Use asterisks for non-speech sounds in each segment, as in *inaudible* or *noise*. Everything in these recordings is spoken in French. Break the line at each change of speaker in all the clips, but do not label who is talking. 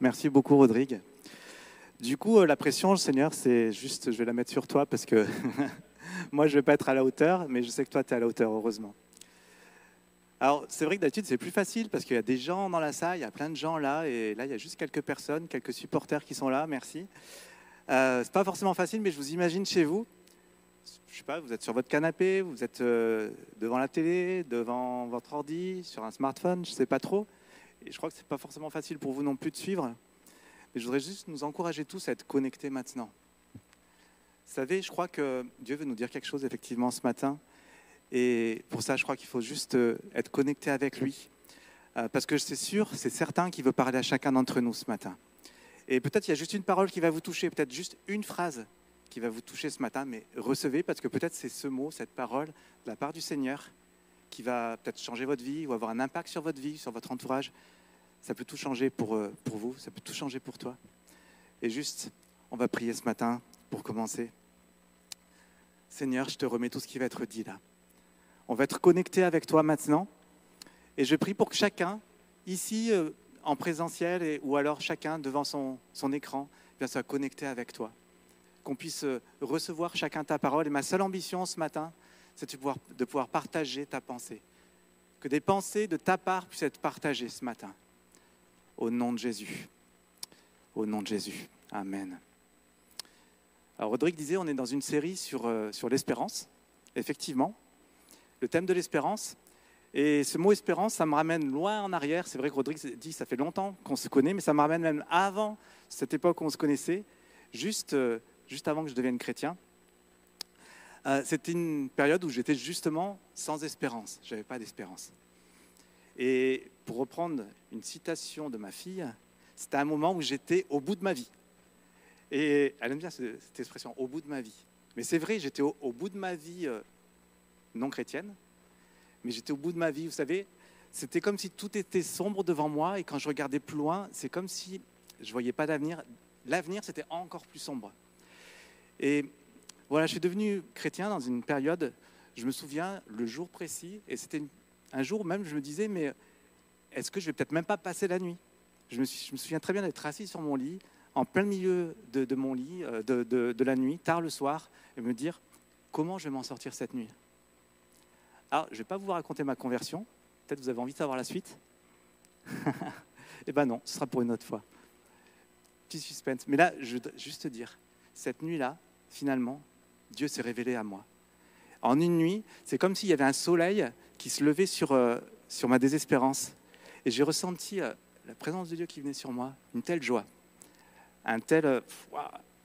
Merci beaucoup, Rodrigue. Du coup, euh, la pression, Seigneur, c'est juste, je vais la mettre sur toi parce que *laughs* moi, je ne vais pas être à la hauteur, mais je sais que toi, tu es à la hauteur, heureusement. Alors, c'est vrai que d'habitude, c'est plus facile parce qu'il y a des gens dans la salle, il y a plein de gens là, et là, il y a juste quelques personnes, quelques supporters qui sont là, merci. Euh, c'est pas forcément facile, mais je vous imagine chez vous. Je sais pas, vous êtes sur votre canapé, vous êtes euh, devant la télé, devant votre ordi, sur un smartphone, je sais pas trop. Et je crois que c'est pas forcément facile pour vous non plus de suivre. Mais je voudrais juste nous encourager tous à être connectés maintenant. Vous savez, je crois que Dieu veut nous dire quelque chose effectivement ce matin. Et pour ça, je crois qu'il faut juste euh, être connecté avec lui. Euh, parce que c'est sûr, c'est certain qu'il veut parler à chacun d'entre nous ce matin. Et peut-être il y a juste une parole qui va vous toucher, peut-être juste une phrase qui va vous toucher ce matin, mais recevez, parce que peut-être c'est ce mot, cette parole, de la part du Seigneur, qui va peut-être changer votre vie ou avoir un impact sur votre vie, sur votre entourage. Ça peut tout changer pour, euh, pour vous, ça peut tout changer pour toi. Et juste, on va prier ce matin pour commencer. Seigneur, je te remets tout ce qui va être dit là. On va être connecté avec toi maintenant. Et je prie pour que chacun, ici euh, en présentiel, et, ou alors chacun devant son, son écran, bien, soit connecté avec toi. Qu'on puisse euh, recevoir chacun ta parole. Et ma seule ambition ce matin, c'est de pouvoir, de pouvoir partager ta pensée. Que des pensées de ta part puissent être partagées ce matin. Au nom de Jésus. Au nom de Jésus. Amen. Alors, Rodrigue disait, on est dans une série sur, euh, sur l'espérance. Effectivement, le thème de l'espérance. Et ce mot espérance, ça me ramène loin en arrière. C'est vrai que Rodrigue dit, ça fait longtemps qu'on se connaît, mais ça me ramène même avant cette époque où on se connaissait, juste, euh, juste avant que je devienne chrétien. Euh, C'était une période où j'étais justement sans espérance. Je n'avais pas d'espérance. Et pour reprendre une citation de ma fille, c'était un moment où j'étais au bout de ma vie. Et elle aime bien cette expression, au bout de ma vie. Mais c'est vrai, j'étais au, bout de ma vie euh, non chrétienne, mais j'étais au bout de ma vie, vous savez, c'était comme si tout était sombre devant moi, et quand je regardais plus loin, c'est comme si je ne voyais pas d'avenir. L'avenir, c'était encore plus sombre. Et voilà, je suis devenu chrétien dans une période, je me souviens, le jour précis, et c'était un jour même, je me disais, mais est-ce que je vais peut-être même pas passer la nuit? Je me, souviens très bien d'être assis sur mon lit, en plein milieu de, mon lit, euh, de, la nuit, tard le soir, et me dire, comment je vais m'en sortir cette nuit? Alors, je ne vais pas vous raconter ma conversion, peut-être vous avez envie de savoir la suite. *laughs* eh bien non, ce sera pour une autre fois. Petit suspense. Mais là, je veux juste te dire, cette nuit-là, finalement, Dieu s'est révélé à moi. En une nuit, c'est comme s'il y avait un soleil qui se levait sur, euh, sur ma désespérance. Et j'ai ressenti euh, la présence de Dieu qui venait sur moi, une telle joie, un tel euh,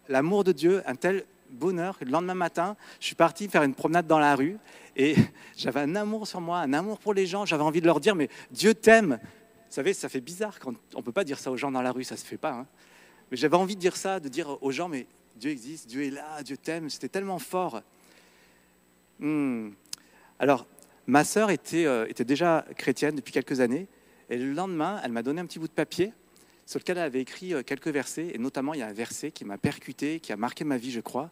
l'amour de Dieu, un tel bonheur. Le lendemain matin, je suis parti faire une promenade dans la rue et *laughs* j'avais un amour sur moi, un amour pour les gens. J'avais envie de leur dire, mais Dieu t'aime. Vous savez, ça fait bizarre quand on ne peut pas dire ça aux gens dans la rue, ça ne se fait pas. Hein. Mais j'avais envie de dire ça, de dire aux gens, mais Dieu existe, Dieu est là, Dieu t'aime. C'était tellement fort. Hmm. Alors, ma sœur était, euh, était déjà chrétienne depuis quelques années. Et le lendemain, elle m'a donné un petit bout de papier sur lequel elle avait écrit euh, quelques versets. Et notamment, il y a un verset qui m'a percuté, qui a marqué ma vie, je crois.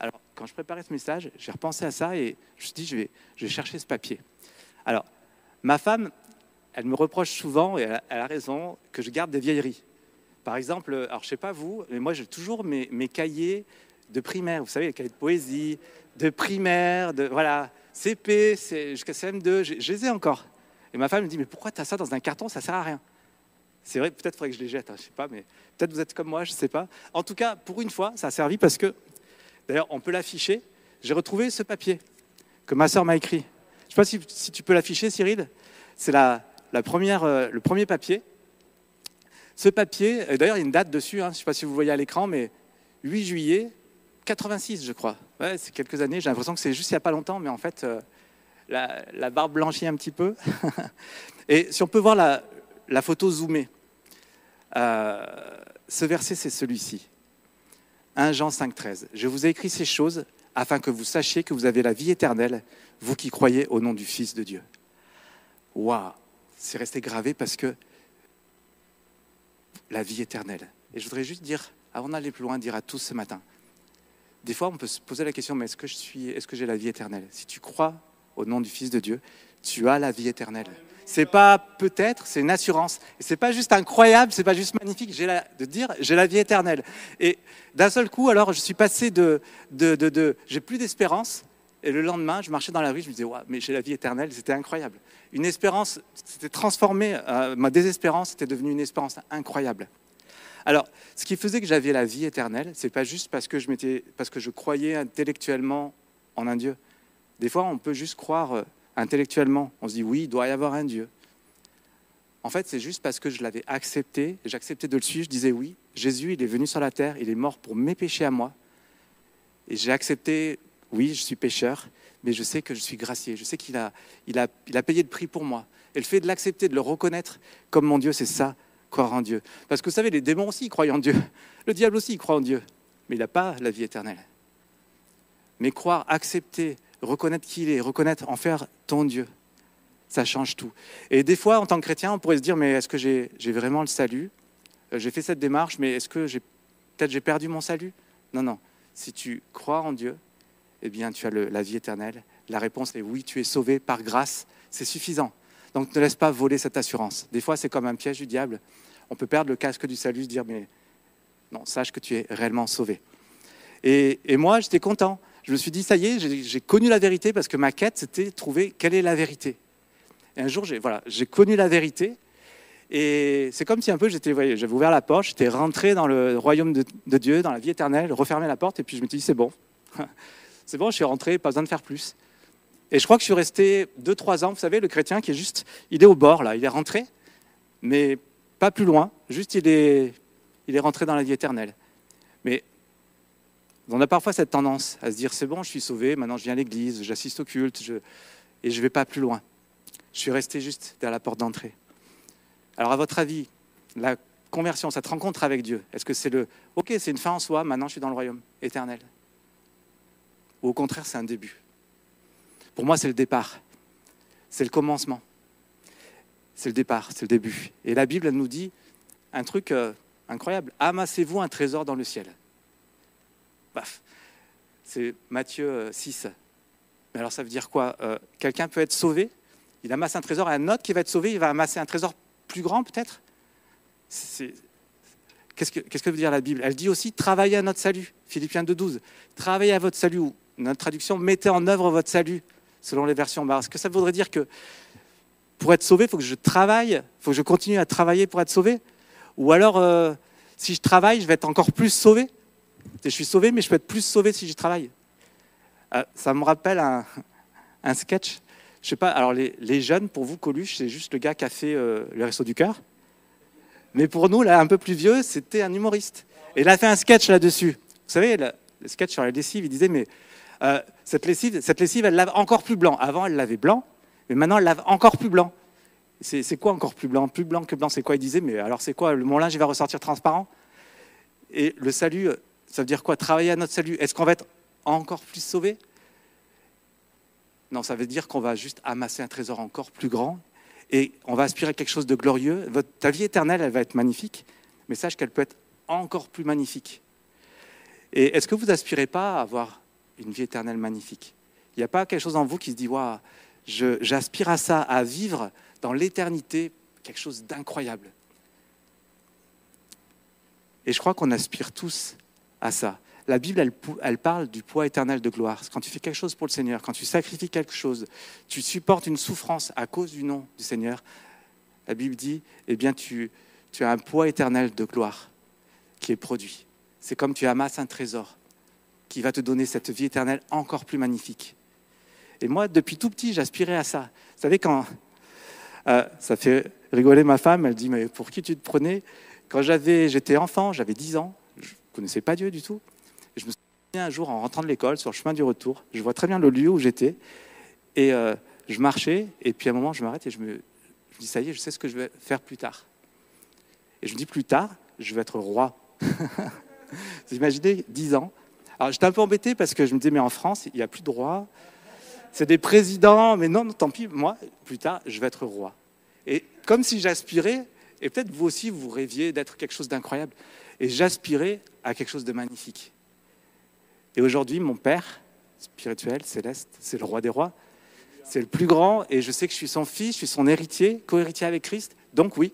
Alors, quand je préparais ce message, j'ai repensé à ça et je me suis dit, je vais, chercher ce papier. Alors, ma femme, elle me reproche souvent, et elle a, raison, que je garde des vieilleries. Par exemple, alors je ne sais pas vous, mais moi j'ai toujours mes, cahiers de primaire, vous savez, les cahiers de poésie, de primaire, de voilà, CP, jusqu'à CM2, je, je, les ai encore. Et ma femme me dit, mais pourquoi tu as ça dans un carton Ça sert à rien? C'est vrai, peut-être faudrait que je les jette, hein, je sais pas, mais peut-être vous êtes comme moi, je ne sais pas. En tout cas, pour une fois, ça a servi parce que, d'ailleurs, on peut l'afficher. J'ai retrouvé ce papier que ma sœur m'a écrit. Je sais pas si, si, tu peux l'afficher, Cyril. C'est la, la euh, le premier papier. Ce papier, d'ailleurs, il y a une date dessus, hein, je ne sais pas si vous voyez à l'écran, mais 8 juillet 86, je crois. Ouais, c'est quelques années, j'ai l'impression que c'est juste il n'y a pas longtemps, mais en fait, euh, la, barbe blanchit un petit peu. *laughs* Et si on peut voir la, photo zoomée, euh, ce verset, c'est celui-ci. 1 Jean 5, 13. Je vous ai écrit ces choses afin que vous sachiez que vous avez la vie éternelle, vous qui croyez au nom du Fils de Dieu. Waouh C'est resté gravé parce que la vie éternelle. Et je voudrais juste dire, avant d'aller plus loin, dire à tous ce matin, des fois on peut se poser la question, mais est-ce que je suis, est-ce que j'ai la vie éternelle? Si tu crois au nom du Fils de Dieu, tu as la vie éternelle. c'est pas peut-être, c'est une assurance. Et c'est pas juste incroyable, c'est pas juste magnifique, la, de dire j'ai la vie éternelle. Et d'un seul coup, alors je suis passé de, de, j'ai plus d'espérance. Et le lendemain, je marchais dans la rue, je me disais, ouais, mais j'ai la vie éternelle, c'était incroyable. Une espérance s'était transformée, euh, ma désespérance était devenue une espérance incroyable. Alors, ce qui faisait que j'avais la vie éternelle, c'est pas juste parce que je parce que je croyais intellectuellement en un Dieu. Des fois, on peut juste croire euh, intellectuellement. On se dit oui, il doit y avoir un Dieu. En fait, c'est juste parce que je l'avais accepté, j'acceptais de le suivre, je disais oui, Jésus, il est venu sur la terre, il est mort pour mes péchés à moi. Et j'ai accepté, oui, je suis pécheur, mais je sais que je suis gracié, je sais qu'il a, il a, il a payé le prix pour moi. Et le fait de l'accepter, de le reconnaître comme mon Dieu, c'est ça croire en Dieu. Parce que vous savez, les démons aussi croient en Dieu. *laughs* Le diable aussi croit en Dieu. Mais il n'a pas la vie éternelle. Mais croire, accepter, reconnaître qui il est, reconnaître, en faire ton Dieu, ça change tout. Et des fois, en tant que chrétien, on pourrait se dire, mais est-ce que j'ai vraiment le salut? Euh, J'ai fait cette démarche, mais est-ce que j'ai peut-être j'ai perdu mon salut? Non, non. Si tu crois en Dieu, eh bien, tu as la vie éternelle. La réponse est oui, tu es sauvé par grâce. C'est suffisant. Donc ne laisse pas voler cette assurance. Des fois, c'est comme un piège du diable. On peut perdre le casque du salut, se dire, mais non, sache que tu es réellement sauvé. Et, moi, j'étais content. Je me suis dit, ça y est, j'ai connu la vérité parce que ma quête, c'était trouver quelle est la vérité. Et un jour, j'ai connu la vérité. Et c'est comme si un peu, j'avais ouvert la porte, j'étais rentré dans le royaume de, de, Dieu, dans la vie éternelle, refermé la porte, et puis je me suis dit, c'est bon. *laughs* c'est bon, je suis rentré, pas besoin de faire plus. Et je crois que je suis resté 2-3 ans, vous savez, le chrétien qui est juste, il est au bord là, il est rentré, mais pas plus loin, juste il est, il est rentré dans la vie éternelle. Mais on a parfois cette tendance à se dire, c'est bon, je suis sauvé, maintenant je viens à l'église, j'assiste au culte, et je ne vais pas plus loin. Je suis resté juste derrière la porte d'entrée. Alors à votre avis, la conversion, cette rencontre avec Dieu, est-ce que c'est le, ok, c'est une fin en soi, maintenant je suis dans le royaume éternel? Ou au contraire, c'est un début? Pour moi, c'est le départ. C'est le commencement. C'est le départ, c'est le début. Et la Bible, nous dit un truc euh, incroyable. Amassez-vous un trésor dans le ciel. C'est Matthieu 6. Euh, Mais alors ça veut dire quoi euh, Quelqu'un peut être sauvé, il amasse un trésor, et un autre qui va être sauvé, il va amasser un trésor plus grand peut-être? Qu'est-ce que, qu'est-ce que veut dire la Bible? Elle dit aussi travaillez à notre salut. Philippiens 2.12. Travaillez à votre salut. Notre traduction, mettez en œuvre votre salut selon les versions. Est-ce que ça voudrait dire que pour être sauvé, il faut que je travaille, il faut que je continue à travailler pour être sauvé? Ou alors, euh, si je travaille, je vais être encore plus sauvé? Je suis sauvé, mais je peux être plus sauvé si je travaille. Euh, ça me rappelle un, sketch. Je sais pas, alors les, jeunes, pour vous, Coluche, c'est juste le gars qui a fait euh, le Resto du Cœur. Mais pour nous, là, un peu plus vieux, c'était un humoriste. Et il a fait un sketch là-dessus. Vous savez, le, le sketch sur la lessive, il disait, mais euh, cette, lessive, cette lessive, elle lave encore plus blanc. Avant, elle lavait blanc, mais maintenant, elle lave encore plus blanc. C'est quoi encore plus blanc? Plus blanc que blanc, c'est quoi? Il disait, mais alors c'est quoi? Mon linge, il va ressortir transparent Et le salut, ça veut dire quoi Travailler à notre salut? Est-ce qu'on va être encore plus sauvé Non, ça veut dire qu'on va juste amasser un trésor encore plus grand et on va aspirer à quelque chose de glorieux. Ta vie éternelle, elle va être magnifique, mais sache qu'elle peut être encore plus magnifique. Et est-ce que vous n'aspirez pas à avoir une vie éternelle magnifique? Il n'y a pas quelque chose en vous qui se dit, waouh, j'aspire à ça, à vivre dans l'éternité quelque chose d'incroyable. Et je crois qu'on aspire tous à ça. La Bible, elle, parle du poids éternel de gloire. Quand tu fais quelque chose pour le Seigneur, quand tu sacrifies quelque chose, tu supportes une souffrance à cause du nom du Seigneur, la Bible dit, eh bien, tu, as un poids éternel de gloire qui est produit. C'est comme tu amasses un trésor qui va te donner cette vie éternelle encore plus magnifique. Et moi, depuis tout petit, j'aspirais à ça. Vous savez, quand euh, ça fait rigoler ma femme, elle dit, mais pour qui tu te prenais? Quand j'avais, j'étais enfant, j'avais 10 ans, connaissais pas Dieu du tout. Je me souviens un jour, en rentrant de l'école, sur le chemin du retour, je vois très bien le lieu où j'étais, et euh, je marchais, et puis à un moment, je m'arrête et je me, dis, ça y est, je sais ce que je vais faire plus tard. Et je me dis, plus tard, je vais être roi. Vous *laughs* imaginez, 10 ans, alors j'étais un peu embêté parce que je me disais, mais en France, il n'y a plus de droit. C'est des présidents, mais non, tant pis, moi, plus tard, je vais être roi. Et comme si j'aspirais, et peut-être vous aussi, vous rêviez d'être quelque chose d'incroyable, et j'aspirais à quelque chose de magnifique. Et aujourd'hui, mon Père spirituel, céleste, c'est le roi des rois. c'est le plus grand, et je sais que je suis son fils, je suis son héritier, co-héritier avec Christ. Donc oui,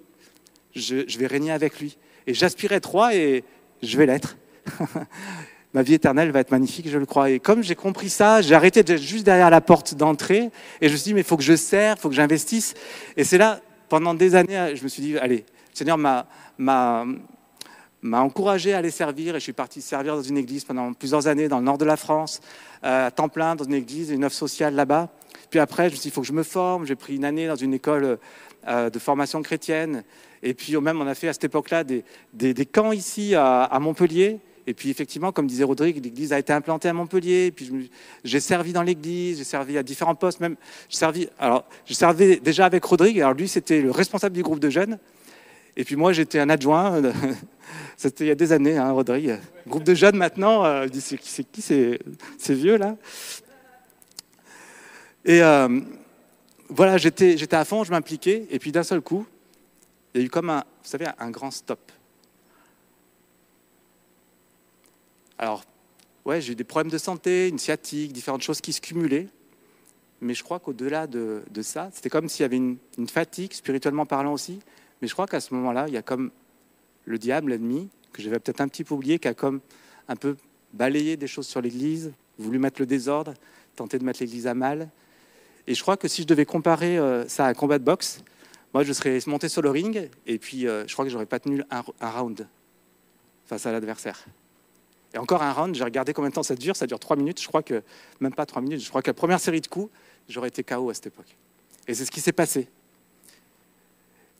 je, vais régner avec lui. Et j'aspire être roi, et je vais l'être. *laughs* Ma vie éternelle va être magnifique, je le crois. Et comme j'ai compris ça, j'ai arrêté juste derrière la porte d'entrée, et je me suis dit, mais il faut que je sers, il faut que j'investisse. Et c'est là, pendant des années, je me suis dit, allez, le Seigneur m'a m'a encouragé à aller servir et je suis parti servir dans une église pendant plusieurs années dans le nord de la France, euh, à temps plein dans une église, une œuvre sociale là-bas. Puis après, je me suis dit, il faut que je me forme. J'ai pris une année dans une école euh, de formation chrétienne. Et puis même, on a fait à cette époque-là des, des, camps ici à, Montpellier. Et puis effectivement, comme disait Rodrigue, l'église a été implantée à Montpellier. Et puis j'ai servi dans l'église, j'ai servi à différents postes. Même, j'ai servi. Alors, je servais déjà avec Rodrigue. Alors lui, c'était le responsable du groupe de jeunes. Et puis moi, j'étais un adjoint. *laughs* C'était il y a des années, hein, Rodrigue. Groupe de jeunes maintenant. Euh, c'est qui ces, vieux là? Et euh, voilà, j'étais à fond, je m'impliquais. Et puis d'un seul coup, il y a eu comme un, vous savez, un grand stop. Alors, ouais, j'ai eu des problèmes de santé, une sciatique, différentes choses qui se cumulaient. Mais je crois qu'au-delà de, ça, c'était comme s'il y avait une fatigue, spirituellement parlant aussi, mais je crois qu'à ce moment-là, il y a comme le diable, l'ennemi, que j'avais peut-être un petit peu oublié, qui a comme un peu balayé des choses sur l'Église, voulu mettre le désordre, tenté de mettre l'Église à mal. Et je crois que si je devais comparer euh, ça à un combat de boxe, moi je serais monté sur le ring et puis euh, je crois que j'aurais pas tenu un, round face à l'adversaire. Et encore un round, j'ai regardé combien de temps ça dure, ça dure trois minutes, je crois que même pas trois minutes, je crois que la première série de coups, j'aurais été KO à cette époque. Et c'est ce qui s'est passé.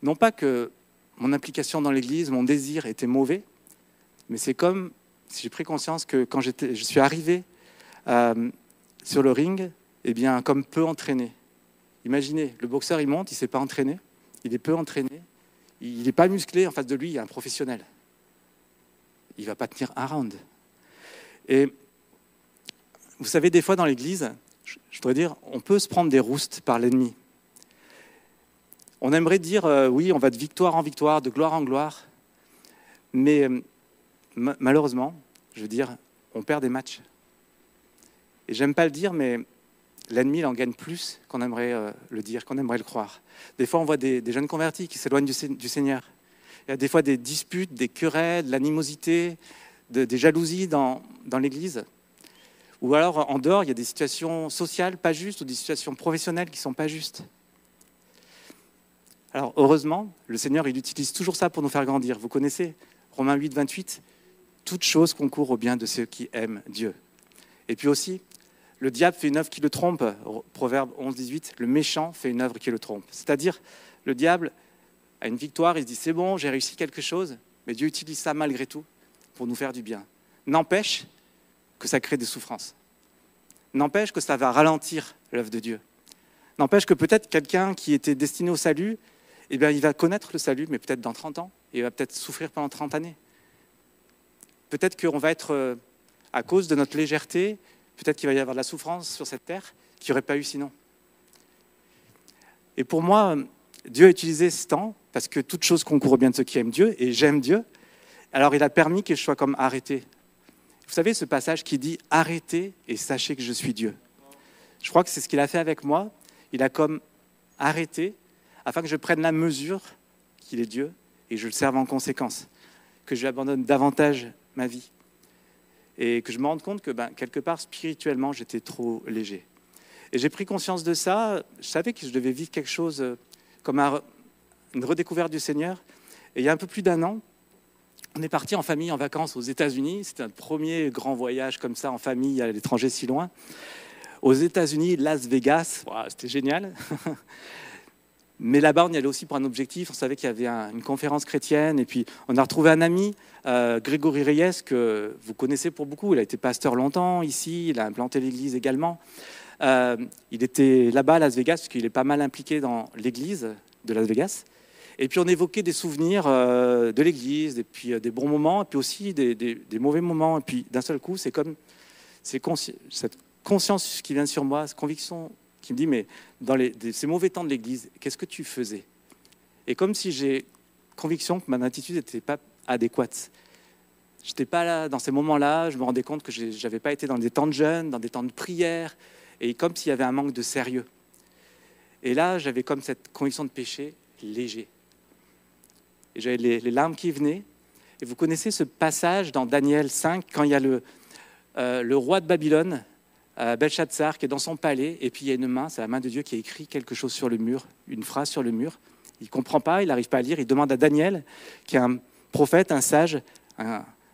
Non pas que mon implication dans l'Église, mon désir était mauvais, mais c'est comme si j'ai pris conscience que quand je suis arrivé euh, sur le ring, eh bien, comme peu entraîné. Imaginez, le boxeur, il monte, il ne s'est pas entraîné, il est peu entraîné, il n'est pas musclé, en face de lui, il y a un professionnel. Il ne va pas tenir un round. Et vous savez, des fois dans l'Église, je voudrais dire, on peut se prendre des roustes par l'ennemi. On aimerait dire, euh, oui, on va de victoire en victoire, de gloire en gloire, mais euh, malheureusement, je veux dire, on perd des matchs. Et j'aime pas le dire, mais l'ennemi, il en gagne plus qu'on aimerait euh, le dire, qu'on aimerait le croire. Des fois, on voit des, jeunes convertis qui s'éloignent du, Seigneur. Il y a des fois des disputes, des querelles, de l'animosité, des jalousies dans, dans l'Église. Ou alors, en dehors, il y a des situations sociales pas justes ou des situations professionnelles qui ne sont pas justes. Alors heureusement, le Seigneur, il utilise toujours ça pour nous faire grandir. Vous connaissez Romains 8, 28 Toute chose concourt au bien de ceux qui aiment Dieu. Et puis aussi, le diable fait une œuvre qui le trompe. Proverbe 11, 18, le méchant fait une œuvre qui le trompe. C'est-à-dire, le diable a une victoire, il se dit c'est bon, j'ai réussi quelque chose, mais Dieu utilise ça malgré tout pour nous faire du bien. N'empêche que ça crée des souffrances. N'empêche que ça va ralentir l'œuvre de Dieu. N'empêche que peut-être quelqu'un qui était destiné au salut eh bien, il va connaître le salut, mais peut-être dans 30 ans, et il va peut-être souffrir pendant 30 années. Peut-être qu'on va être, euh, à cause de notre légèreté, peut-être qu'il va y avoir de la souffrance sur cette terre qu'il n'y aurait pas eu sinon. Et pour moi, Dieu a utilisé ce temps, parce que toute chose concourt au bien de ceux qui aiment Dieu, et j'aime Dieu, alors il a permis que je sois comme arrêté. Vous savez ce passage qui dit Arrêtez et sachez que je suis Dieu. Je crois que c'est ce qu'il a fait avec moi. Il a comme arrêté afin que je prenne la mesure qu'il est Dieu et je le serve en conséquence, que je lui abandonne davantage ma vie et que je me rende compte que ben, quelque part spirituellement j'étais trop léger. Et j'ai pris conscience de ça, je savais que je devais vivre quelque chose euh, comme une redécouverte du Seigneur. Et il y a un peu plus d'un an, on est parti en famille en vacances aux États-Unis. C'était un premier grand voyage comme ça en famille à l'étranger si loin. Aux États-Unis, Las Vegas, c'était génial. *laughs* Mais là-bas, on y allait aussi pour un objectif. On savait qu'il y avait une conférence chrétienne. Et puis, on a retrouvé un ami, euh, Grégory Reyes, que vous connaissez pour beaucoup. Il a été pasteur longtemps ici. Il a implanté l'église également. Euh, il était là-bas à Las Vegas, parce qu'il est pas mal impliqué dans l'église de Las Vegas. Et puis, on évoquait des souvenirs euh, de l'église, et puis des bons moments, et puis aussi des, mauvais moments. Et puis, d'un seul coup, c'est comme cette conscience qui vient sur moi, cette conviction qui me dit, mais dans ces mauvais temps de l'Église, qu'est-ce que tu faisais? Et comme si j'ai conviction que ma attitude n'était pas adéquate. Je n'étais pas là dans ces moments-là, je me rendais compte que je n'avais pas été dans des temps de jeûne, dans des temps de prière, et comme s'il y avait un manque de sérieux. Et là, j'avais comme cette conviction de péché léger. Et j'avais les, larmes qui venaient. Et vous connaissez ce passage dans Daniel 5, quand il y a le, euh, le roi de Babylone, euh, Belshazzar, qui est dans son palais, et puis il y a une main, c'est la main de Dieu qui a écrit quelque chose sur le mur, une phrase sur le mur. Il ne comprend pas, il n'arrive pas à lire, il demande à Daniel, qui est un prophète, un sage,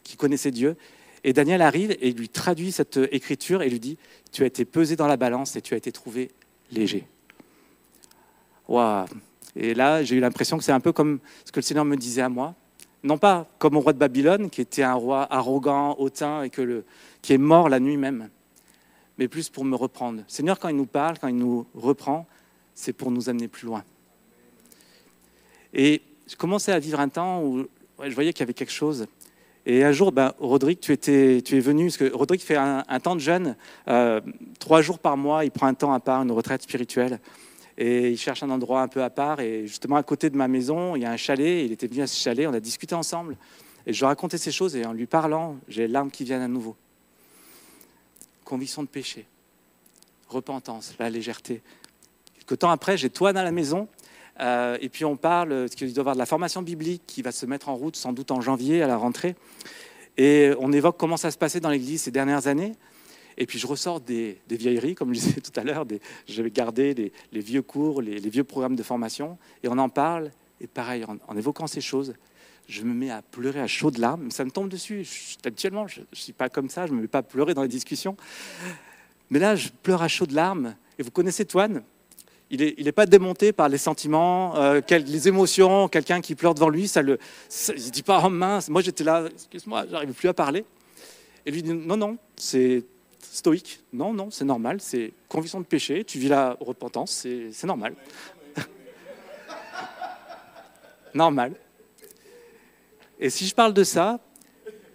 qui connaissait Dieu. Et Daniel arrive et lui traduit cette écriture et lui dit, tu as été pesé dans la balance et tu as été trouvé léger. Waouh Et là, j'ai eu l'impression que c'est un peu comme ce que le Seigneur me disait à moi. Non pas comme au roi de Babylone, qui était un roi arrogant, hautain, et que le, qui est mort la nuit même, mais plus pour me reprendre. Seigneur, quand il nous parle, quand il nous reprend, c'est pour nous amener plus loin. Et je commençais à vivre un temps où je voyais qu'il y avait quelque chose. Et un jour, ben, Rodrigue, tu, étais, tu es venu, parce que Rodrigue fait un, temps de jeûne, euh, trois jours par mois, il prend un temps à part, une retraite spirituelle, et il cherche un endroit un peu à part. Et justement, à côté de ma maison, il y a un chalet, il était venu à ce chalet, on a discuté ensemble, et je racontais ces choses, et en lui parlant, j'ai les larmes qui viennent à nouveau. Conviction de péché, repentance, la légèreté. Quelques temps après, j'ai Toine à la maison, euh, et puis on parle qu'il doit avoir de la formation biblique qui va se mettre en route sans doute en janvier à la rentrée. Et on évoque comment ça se passait dans l'Église ces dernières années. Et puis je ressors des, vieilleries, comme je disais tout à l'heure, j'avais gardé les, vieux cours, les, vieux programmes de formation, et on en parle. Et pareil, en, évoquant ces choses, je me mets à pleurer à chaudes larmes. Ça me tombe dessus. habituellement, je ne suis pas comme ça, je ne me mets pas à pleurer dans les discussions. Mais là, je pleure à chaudes larmes. Et vous connaissez Toine? Il n'est pas démonté par les sentiments, euh, les émotions, quelqu'un qui pleure devant lui, ça le, il ne dit pas oh mince, moi j'étais là, excuse-moi, j'arrive plus à parler. Et lui dit non, non, c'est stoïque, non, non, c'est normal, c'est conviction de péché, tu vis la repentance, c'est normal. *laughs* normal. Et si je parle de ça,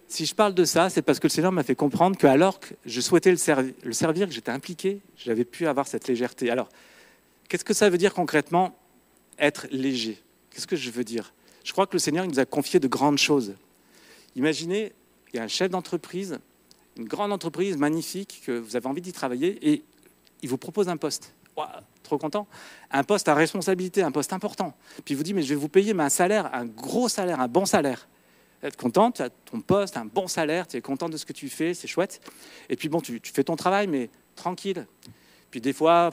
si je parle de ça, c'est parce que le Seigneur m'a fait comprendre que alors que je souhaitais le, servir, que j'étais impliqué, j'avais pu avoir cette légèreté. Alors, Qu'est-ce que ça veut dire concrètement être léger? Qu'est-ce que je veux dire? Je crois que le Seigneur nous a confié de grandes choses. Imaginez, il y a un chef d'entreprise, une grande entreprise magnifique, que vous avez envie d'y travailler, et il vous propose un poste. trop content. Un poste à responsabilité, un poste important. Puis il vous dit, mais je vais vous payer mais un salaire, un gros salaire, un bon salaire. Êtes content, tu as ton poste, un bon salaire, tu es content de ce que tu fais, c'est chouette. Et puis bon, tu fais ton travail, mais tranquille. Puis des fois,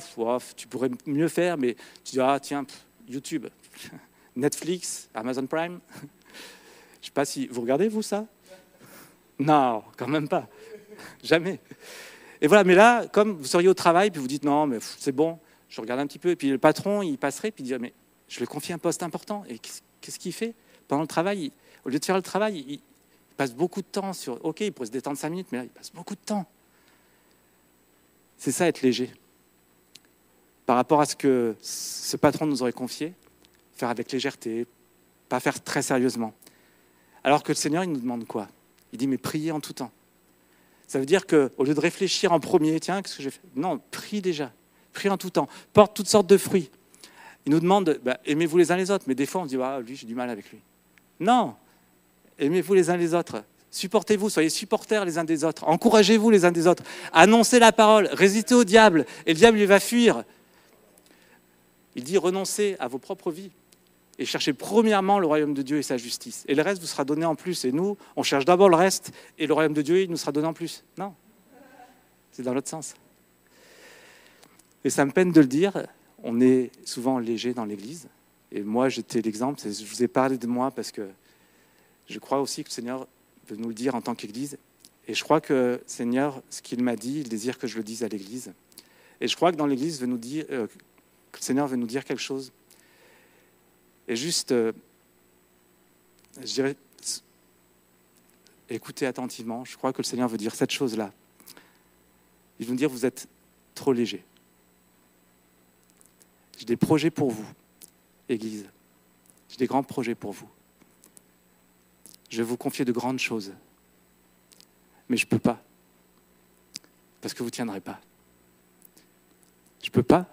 tu pourrais mieux faire, mais tu dis, ah tiens, YouTube, *laughs* Netflix, Amazon Prime. *laughs* Je sais pas si vous regardez, vous, ça? Non, quand même pas. *laughs* Jamais. Et voilà, mais là, comme vous seriez au travail, puis vous dites, non, mais c'est bon, je regarde un petit peu, et puis le patron, il passerait, puis il dirait, mais je lui confie un poste important, et qu'est-ce qu'il fait? Pendant le travail, au lieu de faire le travail, il, passe beaucoup de temps sur, ok, il pourrait se détendre cinq minutes, mais là, il passe beaucoup de temps. C'est ça, être léger par rapport à ce que ce patron nous aurait confié, faire avec légèreté, pas faire très sérieusement. Alors que le Seigneur, il nous demande quoi? Il dit, mais priez en tout temps. Ça veut dire qu'au lieu de réfléchir en premier, tiens, qu'est-ce que j'ai fait? Non, prie déjà. Prie en tout temps. Porte toutes sortes de fruits. Il nous demande, bah, aimez-vous les uns les autres? Mais des fois, on dit, ah, lui, j'ai du mal avec lui. Non, aimez-vous les uns les autres. Supportez-vous, soyez supporters les uns des autres. Encouragez-vous les uns des autres. Annoncez la parole. Résistez au diable. Et le diable, il va fuir. Il dit renoncez à vos propres vies et cherchez premièrement le royaume de Dieu et sa justice. Et le reste vous sera donné en plus. Et nous, on cherche d'abord le reste et le royaume de Dieu, il nous sera donné en plus. Non, c'est dans l'autre sens. Et ça me peine de le dire, on est souvent léger dans l'Église. Et moi, j'étais l'exemple, je vous ai parlé de moi parce que je crois aussi que le Seigneur veut nous le dire en tant qu'Église. Et je crois que Seigneur, ce qu'il m'a dit, il désire que je le dise à l'Église. Et je crois que dans l'Église, euh, le Seigneur veut nous dire quelque chose. Et juste, euh, je dirais, écoutez attentivement, je crois que le Seigneur veut dire cette chose-là. Il veut nous dire, vous êtes trop léger. J'ai des projets pour vous, Église. J'ai des grands projets pour vous. Je vais vous confier de grandes choses. Mais je ne peux pas. Parce que vous ne tiendrez pas. Je ne peux pas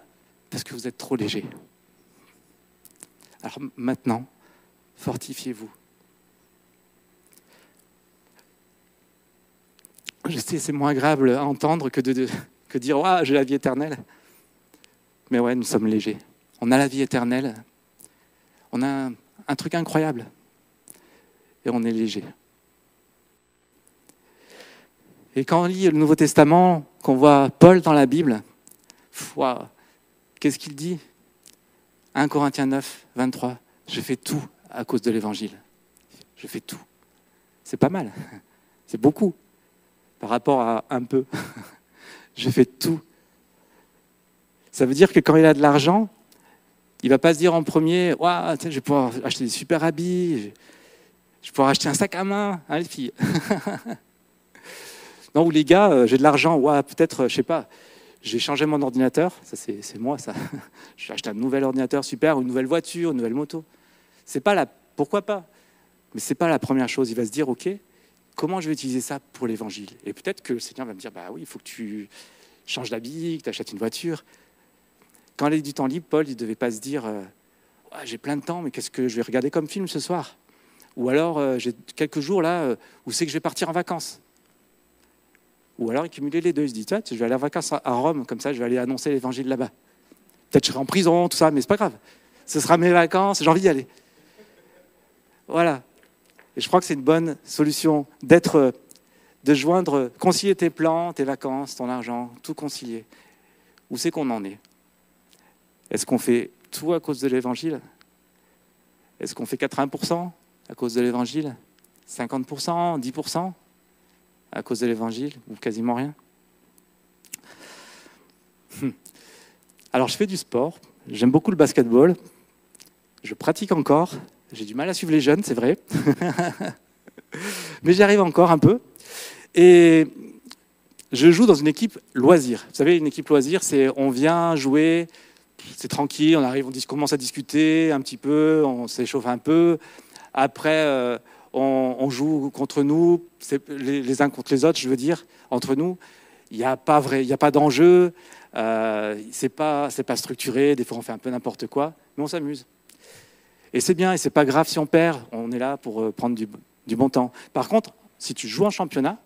parce que vous êtes trop léger. Alors maintenant, fortifiez-vous. Je sais, c'est moins agréable à entendre que de, que dire j'ai la vie éternelle. Mais ouais, nous sommes légers. on a la vie éternelle, on a un, truc incroyable, et on est léger. Et quand on lit le Nouveau Testament, qu'on voit Paul dans la Bible, qu'est-ce qu'il dit? 1 Corinthiens 9, 23, je fais tout à cause de l'évangile. Je fais tout. C'est pas mal. *laughs* C'est beaucoup par rapport à un peu. *laughs* je fais tout. Ça veut dire que quand il a de l'argent, il va pas se dire en premier, ouais, je vais pouvoir acheter des super habits, je pouvoir acheter un sac à main, hein, les filles. *laughs* non, ou les gars, euh, j'ai de l'argent, ouais, peut-être, je sais pas, j'ai changé mon ordinateur, ça c'est moi ça. *laughs* Je vais acheter un nouvel ordinateur super, une nouvelle voiture, une nouvelle moto. C'est pas la, pourquoi pas? Mais c'est pas la première chose. Il va se dire, ok, comment je vais utiliser ça pour l'évangile? Et peut-être que le Seigneur va me dire, bah oui, il faut que tu changes d'habit, que tu achètes une voiture. Quand il a du temps libre, Paul, il ne devait pas se dire, euh, j'ai plein de temps, mais qu'est-ce que je vais regarder comme film ce soir? Ou alors, euh, j'ai quelques jours là euh, où c'est que je vais partir en vacances. Ou alors, il cumulait les deux. Il se dit, tiens, je vais aller en vacances à Rome, comme ça, je vais aller annoncer l'évangile là-bas. Peut-être je serai en prison, tout ça, mais c'est pas grave. Ce sera mes vacances, j'ai envie d'y aller. Voilà. Et je crois que c'est une bonne solution d'être, de joindre, concilier tes plans, tes vacances, ton argent, tout concilier. Où c'est qu'on en est? Est-ce qu'on fait tout à cause de l'évangile? Est-ce qu'on fait 80% à cause de l'évangile? 50% 10% à cause de l'évangile ou quasiment rien? Hum. Alors je fais du sport, j'aime beaucoup le basketball, je pratique encore, j'ai du mal à suivre les jeunes, c'est vrai. *laughs* Mais j'y arrive encore un peu. Et je joue dans une équipe loisir. Vous savez, une équipe loisir, c'est on vient jouer, c'est tranquille, on arrive, on commence à discuter un petit peu, on s'échauffe un peu. Après, euh, on, joue contre nous, les, uns contre les autres, je veux dire, entre nous. Il n'y a pas d'enjeu. Euh, c'est pas, structuré. Des fois, on fait un peu n'importe quoi, mais on s'amuse. Et c'est bien, et c'est pas grave si on perd, on est là pour euh, prendre du, bon temps. Par contre, si tu joues en championnat,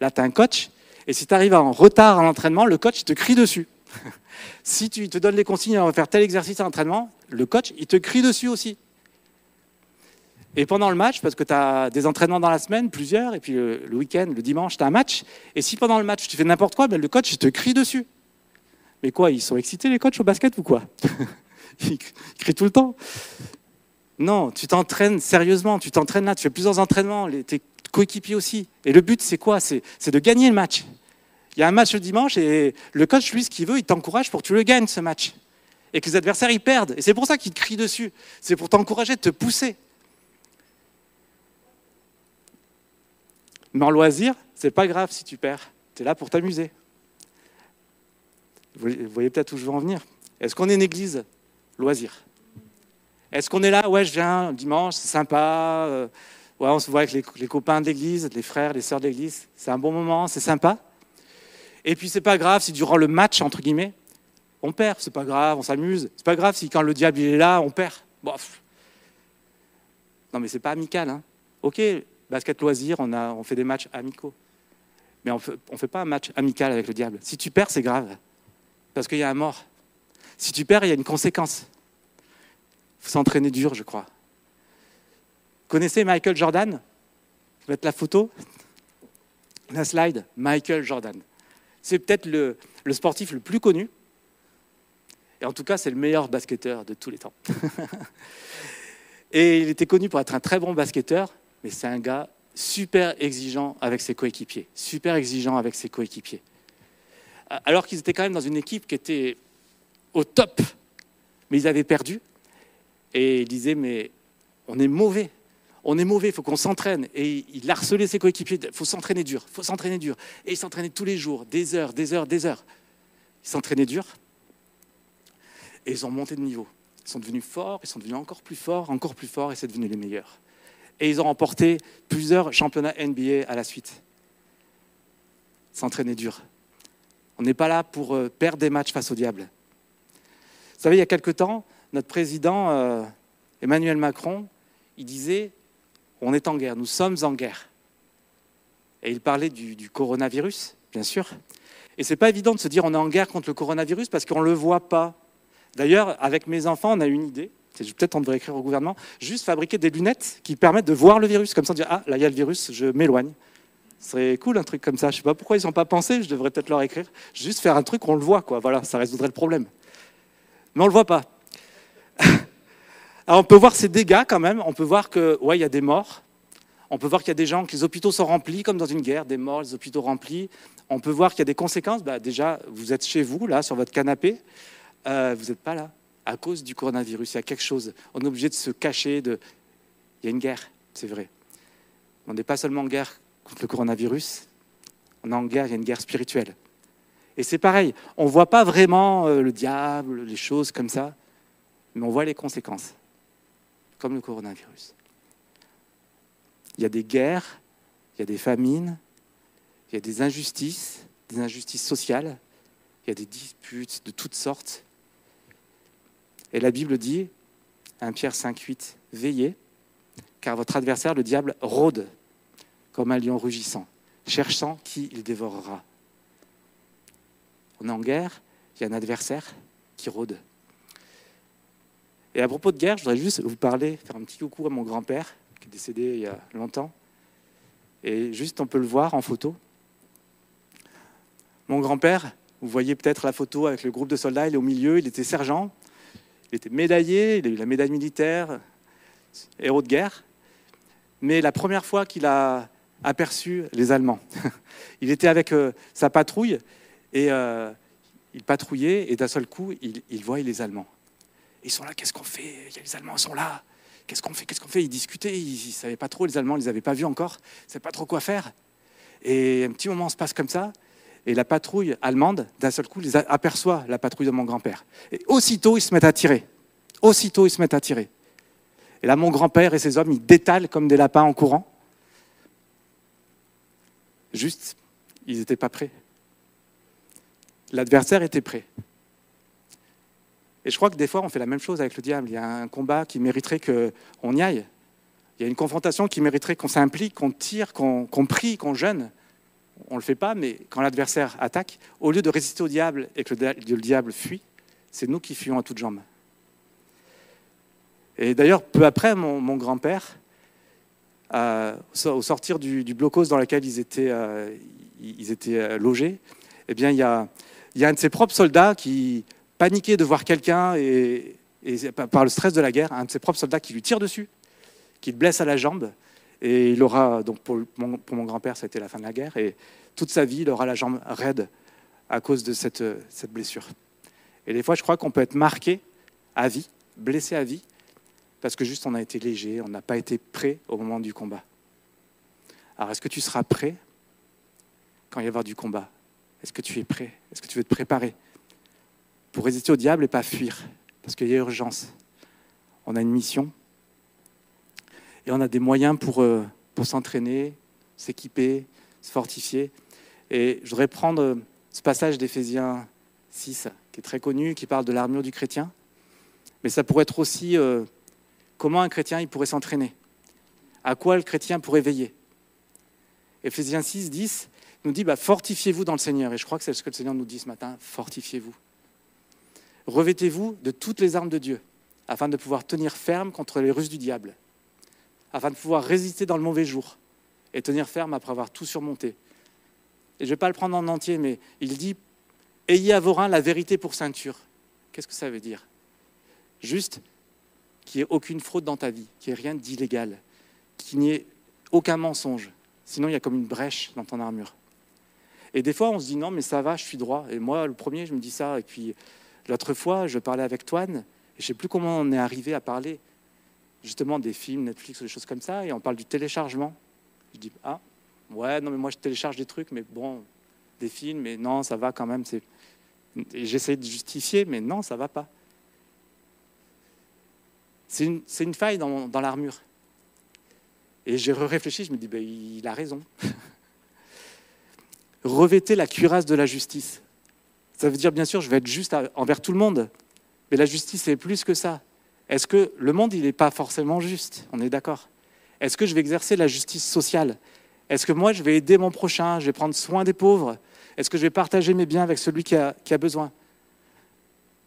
là, tu as un coach, et si tu arrives en retard à l'entraînement, le coach te crie dessus. *laughs* si tu te donnes les consignes, on va faire tel exercice à l'entraînement, le coach, il te crie dessus aussi. Et pendant le match, parce que tu as des entraînements dans la semaine, plusieurs, et puis le, week-end, le dimanche, tu as un match, et si pendant le match tu fais n'importe quoi, ben le coach il te crie dessus. Mais quoi, ils sont excités les coachs au basket ou quoi? *laughs* Ils crient tout le temps. Non, tu t'entraînes sérieusement, tu t'entraînes là, tu fais plusieurs entraînements, tes coéquipiers aussi. Et le but, c'est quoi? C'est de gagner le match. Il y a un match le dimanche et le coach, lui, ce qu'il veut, il t'encourage pour que tu le gagnes, ce match. Et que les adversaires, ils perdent. Et c'est pour ça qu'il te crie dessus. C'est pour t'encourager, te pousser. Mais en loisir, c'est pas grave si tu perds. Tu es là pour t'amuser. Vous voyez peut-être où je veux en venir. Est-ce qu'on est une église loisir est-ce qu'on est là? Ouais, je viens dimanche, c'est sympa. Euh, ouais, on se voit avec les, copains de l'église, les frères, les sœurs de l'église. C'est un bon moment, c'est sympa. Et puis c'est pas grave si durant le match, entre guillemets, on perd. C'est pas grave, on s'amuse. C'est pas grave si quand le diable est là, on perd. Bof. Non, mais c'est pas amical. Hein. Ok, basket loisir, on, fait des matchs amicaux. Mais on ne fait pas un match amical avec le diable. Si tu perds, c'est grave. Parce qu'il y a un mort. Si tu perds, il y a une conséquence. Il faut s'entraîner dur, je crois. Connaissez Michael Jordan? Je vais mettre la photo. La slide, Michael Jordan. C'est peut-être le, sportif le plus connu. Et en tout cas, c'est le meilleur basketteur de tous les temps. *laughs* et il était connu pour être un très bon basketteur, mais c'est un gars super exigeant avec ses coéquipiers. Super exigeant avec ses coéquipiers. Alors qu'ils étaient quand même dans une équipe qui était au top, mais ils avaient perdu. Et il disait, mais on est mauvais. On est mauvais, il faut qu'on s'entraîne. Et il harcelait ses coéquipiers, il faut s'entraîner dur, il faut s'entraîner dur. Et il s'entraînait tous les jours, des heures, des heures, des heures. Ils s'entraînaient dur. Et ils ont monté de niveau. Ils sont devenus forts, ils sont devenus encore plus forts, encore plus forts, et c'est devenu les meilleurs. Et ils ont remporté plusieurs championnats NBA à la suite. S'entraîner dur. On n'est pas là pour euh, perdre des matchs face au diable. Vous savez, il y a quelque temps, notre président euh, Emmanuel Macron, il disait on est en guerre, nous sommes en guerre. Et il parlait du, coronavirus, bien sûr. Et c'est pas évident de se dire on est en guerre contre le coronavirus parce qu'on ne le voit pas. D'ailleurs, avec mes enfants, on a une idée. Peut-être on devrait écrire au gouvernement, juste fabriquer des lunettes qui permettent de voir le virus. Comme ça, on Ah, là, il y a le virus, je m'éloigne. Ce serait cool un truc comme ça. Je ne sais pas pourquoi ils n'ont pas pensé, je devrais peut-être leur écrire. Juste faire un truc, on le voit, quoi. Voilà, ça résoudrait le problème. Mais on ne le voit pas. Alors on peut voir ces dégâts quand même. On peut voir que, ouais, il y a des morts. On peut voir qu'il y a des gens, que les hôpitaux sont remplis, comme dans une guerre, des morts, les hôpitaux remplis. On peut voir qu'il y a des conséquences. Bah, déjà, vous êtes chez vous, là, sur votre canapé. Euh, vous n'êtes pas là à cause du coronavirus. Il y a quelque chose. On est obligé de se cacher. Il y a une guerre, c'est vrai. On n'est pas seulement en guerre contre le coronavirus. On est en guerre, il y a une guerre spirituelle. Et c'est pareil. On ne voit pas vraiment euh, le diable, les choses comme ça, mais on voit les conséquences, comme le coronavirus. Il y a des guerres, il y a des famines, il y a des injustices, des injustices sociales, il y a des disputes de toutes sortes. Et la Bible dit, 1 Pierre 5, 8, veillez, car votre adversaire, le diable, rôde comme un lion rugissant, cherchant qui il dévorera. On est en guerre, il y a un adversaire qui rôde. Et à propos de guerre, je voudrais juste vous parler, faire un petit coucou à mon grand-père, qui est décédé il y a longtemps. Et juste, on peut le voir en photo. Mon grand-père, vous voyez peut-être la photo avec le groupe de soldats, il est au milieu, il était sergent, il était médaillé, il a eu la médaille militaire, héros de guerre. Mais la première fois qu'il a aperçu les Allemands, *laughs* il était avec euh, sa patrouille et euh, il patrouillait et d'un seul coup, il, il voit les Allemands. Ils sont là, qu'est-ce qu'on fait? Les Allemands sont là. Qu'est-ce qu'on fait? Qu'est-ce qu'on fait? Ils discutaient, ils ne savaient pas trop, les Allemands ne les avaient pas vus encore, ils ne savaient pas trop quoi faire. Et un petit moment se passe comme ça, et la patrouille allemande, d'un seul coup, les aperçoit la patrouille de mon grand-père. Et aussitôt, ils se mettent à tirer. Aussitôt, ils se mettent à tirer. Et là, mon grand-père et ses hommes, ils détalent comme des lapins en courant. Juste, ils n'étaient pas prêts. L'adversaire était prêt. Et je crois que des fois, on fait la même chose avec le diable. Il y a un combat qui mériterait qu'on y aille. Il y a une confrontation qui mériterait qu'on s'implique, qu'on tire, qu'on prie, qu'on jeûne. On ne le fait pas, mais quand l'adversaire attaque, au lieu de résister au diable et que le diable fuit, c'est nous qui fuyons à toutes jambes. Et d'ailleurs, peu après, mon, grand-père, euh, au sortir du, blocos dans lequel ils étaient, euh, euh, logés, eh bien, il y, a, un de ses propres soldats qui, paniqué de voir quelqu'un et, par le stress de la guerre, un de ses propres soldats qui lui tire dessus, qui le blesse à la jambe. Et il aura, donc pour mon, grand-père, ça a été la fin de la guerre. Et toute sa vie, il aura la jambe raide à cause de cette, cette blessure. Et des fois, je crois qu'on peut être marqué à vie, blessé à vie, parce que juste on a été léger, on n'a pas été prêt au moment du combat. Alors, est-ce que tu seras prêt quand il va y avoir du combat? Est-ce que tu es prêt? Est-ce que tu veux te préparer pour résister au diable et pas fuir, parce qu'il y a urgence. On a une mission et on a des moyens pour, euh, pour s'entraîner, s'équiper, se fortifier. Et je voudrais prendre euh, ce passage d'Éphésiens 6, qui est très connu, qui parle de l'armure du chrétien. Mais ça pourrait être aussi euh, comment un chrétien il pourrait s'entraîner, à quoi le chrétien pourrait veiller? Éphésiens 6, 10 nous dit bah, fortifiez-vous dans le Seigneur. Et je crois que c'est ce que le Seigneur nous dit ce matin fortifiez-vous. Revêtez-vous de toutes les armes de Dieu, afin de pouvoir tenir ferme contre les ruses du diable, afin de pouvoir résister dans le mauvais jour et tenir ferme après avoir tout surmonté. Et je ne vais pas le prendre en entier, mais il dit Ayez à vos reins la vérité pour ceinture. Qu'est-ce que ça veut dire? Juste qu'il n'y ait aucune fraude dans ta vie, qu'il n'y ait rien d'illégal, qu'il n'y ait aucun mensonge. Sinon, il y a comme une brèche dans ton armure. Et des fois, on se dit non, mais ça va, je suis droit. Et moi, le premier, je me dis ça. Et puis, L'autre fois, je parlais avec Toine, et je ne sais plus comment on est arrivé à parler justement des films, Netflix, des choses comme ça, et on parle du téléchargement. Je dis, ah, ouais, non, mais moi je télécharge des trucs, mais bon, des films, mais non, ça va quand même. J'essaie de justifier, mais non, ça va pas. C'est une, faille dans, l'armure. Et j'ai réfléchi, je me dis, ben, il a raison. *laughs* Revêtez la cuirasse de la justice. Ça veut dire, bien sûr, je vais être juste envers tout le monde. Mais la justice, c'est plus que ça. Est-ce que le monde, n'est pas forcément juste? On est d'accord. Est-ce que je vais exercer la justice sociale? Est-ce que moi, je vais aider mon prochain? Je vais prendre soin des pauvres? Est-ce que je vais partager mes biens avec celui qui a, qui a besoin?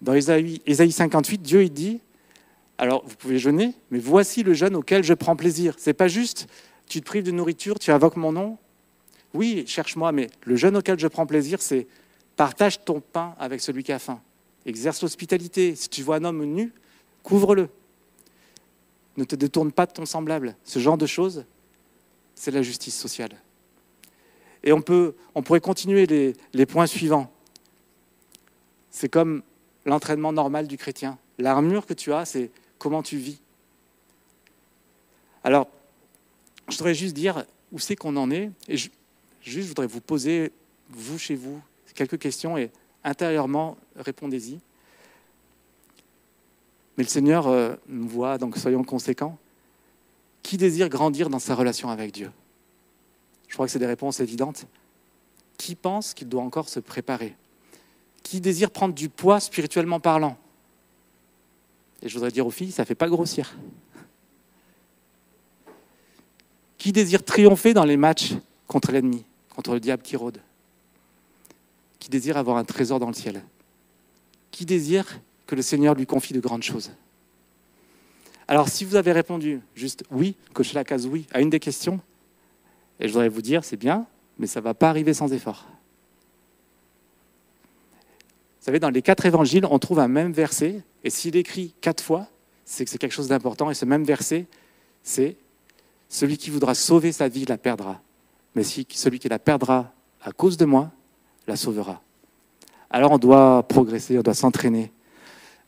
Dans Ésaïe, 58, Dieu il dit, alors vous pouvez jeûner, mais voici le jeûne auquel je prends plaisir. C'est pas juste, tu te prives de nourriture, tu invoques mon nom. Oui, cherche-moi, mais le jeûne auquel je prends plaisir, c'est partage ton pain avec celui qui a faim. Exerce l'hospitalité. Si tu vois un homme nu, couvre-le. Ne te détourne pas de ton semblable. Ce genre de choses, c'est la justice sociale. Et on, pourrait continuer les, points suivants. C'est comme l'entraînement normal du chrétien. L'armure que tu as, c'est comment tu vis. Alors, je voudrais juste dire où c'est qu'on en est. Et juste, je voudrais vous poser, vous chez vous, quelques questions et intérieurement, répondez-y. Mais le Seigneur euh, nous voit, donc soyons conséquents. Qui désire grandir dans sa relation avec Dieu? Je crois que c'est des réponses évidentes. Qui pense qu'il doit encore se préparer? Qui désire prendre du poids spirituellement parlant? Et je voudrais dire aux filles, ça ne fait pas grossir. Qui désire triompher dans les matchs contre l'ennemi, contre le diable qui rôde? Qui désire avoir un trésor dans le ciel? Qui désire que le Seigneur lui confie de grandes choses Alors si vous avez répondu juste oui, cochez la case oui à une des questions, et je voudrais vous dire, c'est bien, mais ça ne va pas arriver sans effort. Vous savez, dans les quatre évangiles, on trouve un même verset, et s'il écrit quatre fois, c'est que c'est quelque chose d'important, et ce même verset, c'est celui qui voudra sauver sa vie la perdra, mais celui qui la perdra à cause de moi la sauvera. Alors on doit progresser, on doit s'entraîner,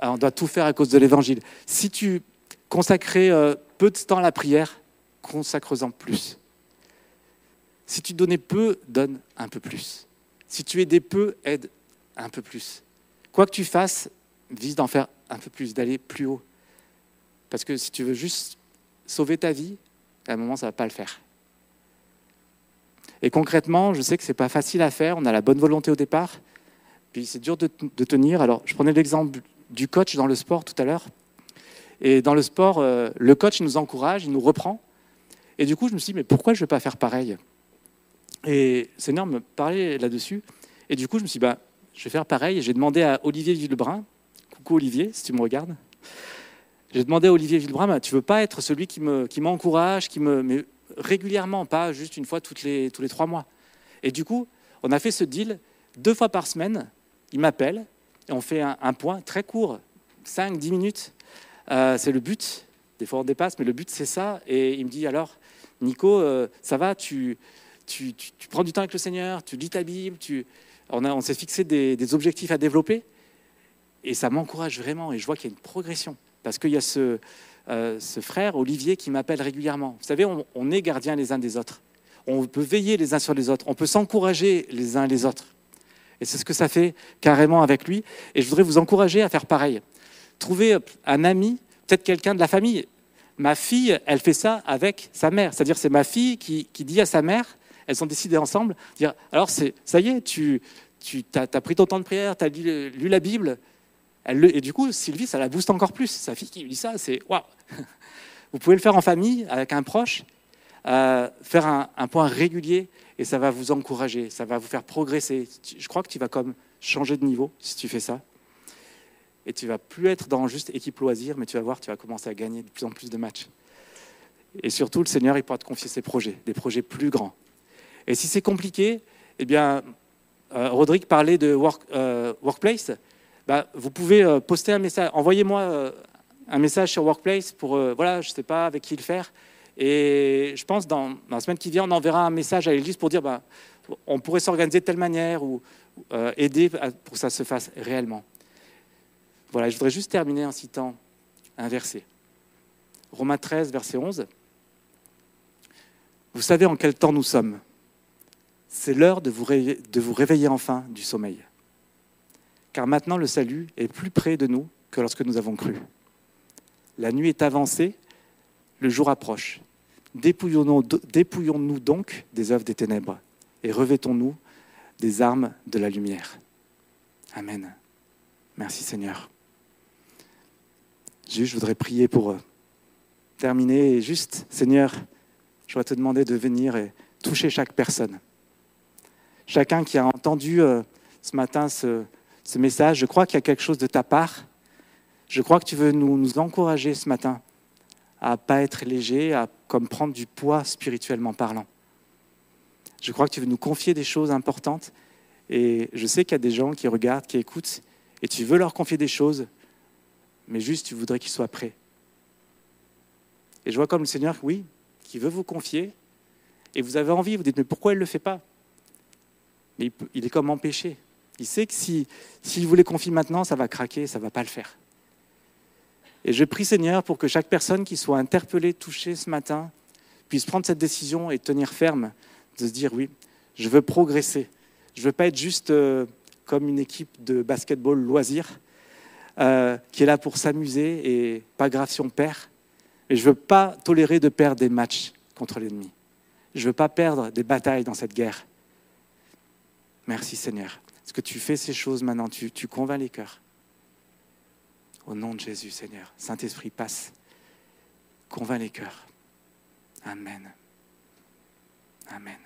on doit tout faire à cause de l'évangile. Si tu consacrais euh, peu de temps à la prière, consacre-en plus. Si tu donnais peu, donne un peu plus. Si tu aidais peu, aide un peu plus. Quoi que tu fasses, vise d'en faire un peu plus, d'aller plus haut. Parce que si tu veux juste sauver ta vie, à un moment, ça ne va pas le faire. Et concrètement, je sais que ce n'est pas facile à faire, on a la bonne volonté au départ, puis c'est dur de, de, tenir. Alors, je prenais l'exemple du coach dans le sport tout à l'heure. Et dans le sport, euh, le coach nous encourage, il nous reprend. Et du coup, je me suis dit, mais pourquoi je ne vais pas faire pareil? Et énorme me parler là-dessus. Et du coup, je me suis dit, bah, je vais faire pareil. J'ai demandé à Olivier Villebrun, coucou Olivier, si tu me regardes. J'ai demandé à Olivier Villebrun, bah, tu veux pas être celui qui m'encourage, qui, qui me, mais régulièrement, pas juste une fois les, tous les trois mois. Et du coup, on a fait ce deal deux fois par semaine. Il m'appelle, et on fait un, point très court, 5-10 minutes. Euh, c'est le but. Des fois, on dépasse, mais le but, c'est ça. Et il me dit alors, Nico, euh, ça va, tu, prends du temps avec le Seigneur, tu lis ta Bible, tu... on, s'est fixé des, objectifs à développer. Et ça m'encourage vraiment. Et je vois qu'il y a une progression. Parce qu'il y a ce, euh, frère, Olivier, qui m'appelle régulièrement. Vous savez, on est gardiens les uns des autres. On peut veiller les uns sur les autres. On peut s'encourager les uns les autres. Et c'est ce que ça fait carrément avec lui. Et je voudrais vous encourager à faire pareil. Trouvez un ami, peut-être quelqu'un de la famille. Ma fille, elle fait ça avec sa mère. C'est-à-dire, c'est ma fille qui, dit à sa mère, elles ont décidé ensemble, dire, alors ça y est, tu, as, pris ton temps de prière, tu as lu, la Bible. Et du coup, Sylvie, ça la booste encore plus. Sa fille qui lui dit ça, c'est waouh. Vous pouvez le faire en famille, avec un proche, euh, faire un point régulier et ça va vous encourager, ça va vous faire progresser. Je crois que tu vas comme changer de niveau si tu fais ça. Et tu vas plus être dans juste équipe loisir, mais tu vas voir, tu vas commencer à gagner de plus en plus de matchs. Et surtout, le Seigneur, il pourra te confier ses projets, des projets plus grands. Et si c'est compliqué, eh bien, euh, Rodrigue parlait de euh, Workplace. Bah, vous pouvez euh, poster un message, envoyez-moi euh, un message sur Workplace pour, voilà, je ne sais pas avec qui le faire. Et je pense dans, dans la semaine qui vient, on enverra un message à l'Église pour dire bah, on pourrait s'organiser de telle manière ou euh, aider pour que ça se fasse réellement. Voilà, je voudrais juste terminer en citant un verset. Romains 13, verset 11. Vous savez en quel temps nous sommes. C'est l'heure de de vous réveiller enfin du sommeil. Car maintenant le salut est plus près de nous que lorsque nous avons cru. La nuit est avancée, le jour approche. Dépouillons-nous dépouillons donc des œuvres des ténèbres et revêtons-nous des armes de la lumière. Amen. Merci Seigneur. Juste, je voudrais prier pour euh, terminer. Et juste, Seigneur, je voudrais te demander de venir et toucher chaque personne. Chacun qui a entendu euh, ce matin ce, message. Je crois qu'il y a quelque chose de ta part. Je crois que tu veux nous encourager ce matin à pas être léger, à comme prendre du poids spirituellement parlant. Je crois que tu veux nous confier des choses importantes et je sais qu'il y a des gens qui regardent, qui écoutent et tu veux leur confier des choses, mais juste tu voudrais qu'ils soient prêts. Et je vois comme le Seigneur, oui, qui veut vous confier et vous avez envie, vous dites mais pourquoi il ne le fait pas? Mais il, est comme empêché. Il sait que si s'il vous les confie maintenant, ça va craquer, ça ne va pas le faire. Et je prie Seigneur pour que chaque personne qui soit interpellée, touchée ce matin, puisse prendre cette décision et tenir ferme, de se dire oui, je veux progresser. Je ne veux pas être juste euh, comme une équipe de basketball loisir euh, qui est là pour s'amuser et pas grave si on perd. Mais je ne veux pas tolérer de perdre des matchs contre l'ennemi. Je ne veux pas perdre des batailles dans cette guerre. Merci Seigneur. Est-ce que tu fais ces choses maintenant tu, tu les cœurs. Au nom de Jésus, Seigneur. Saint-Esprit, passe. Convainc les cœurs. Amen. Amen.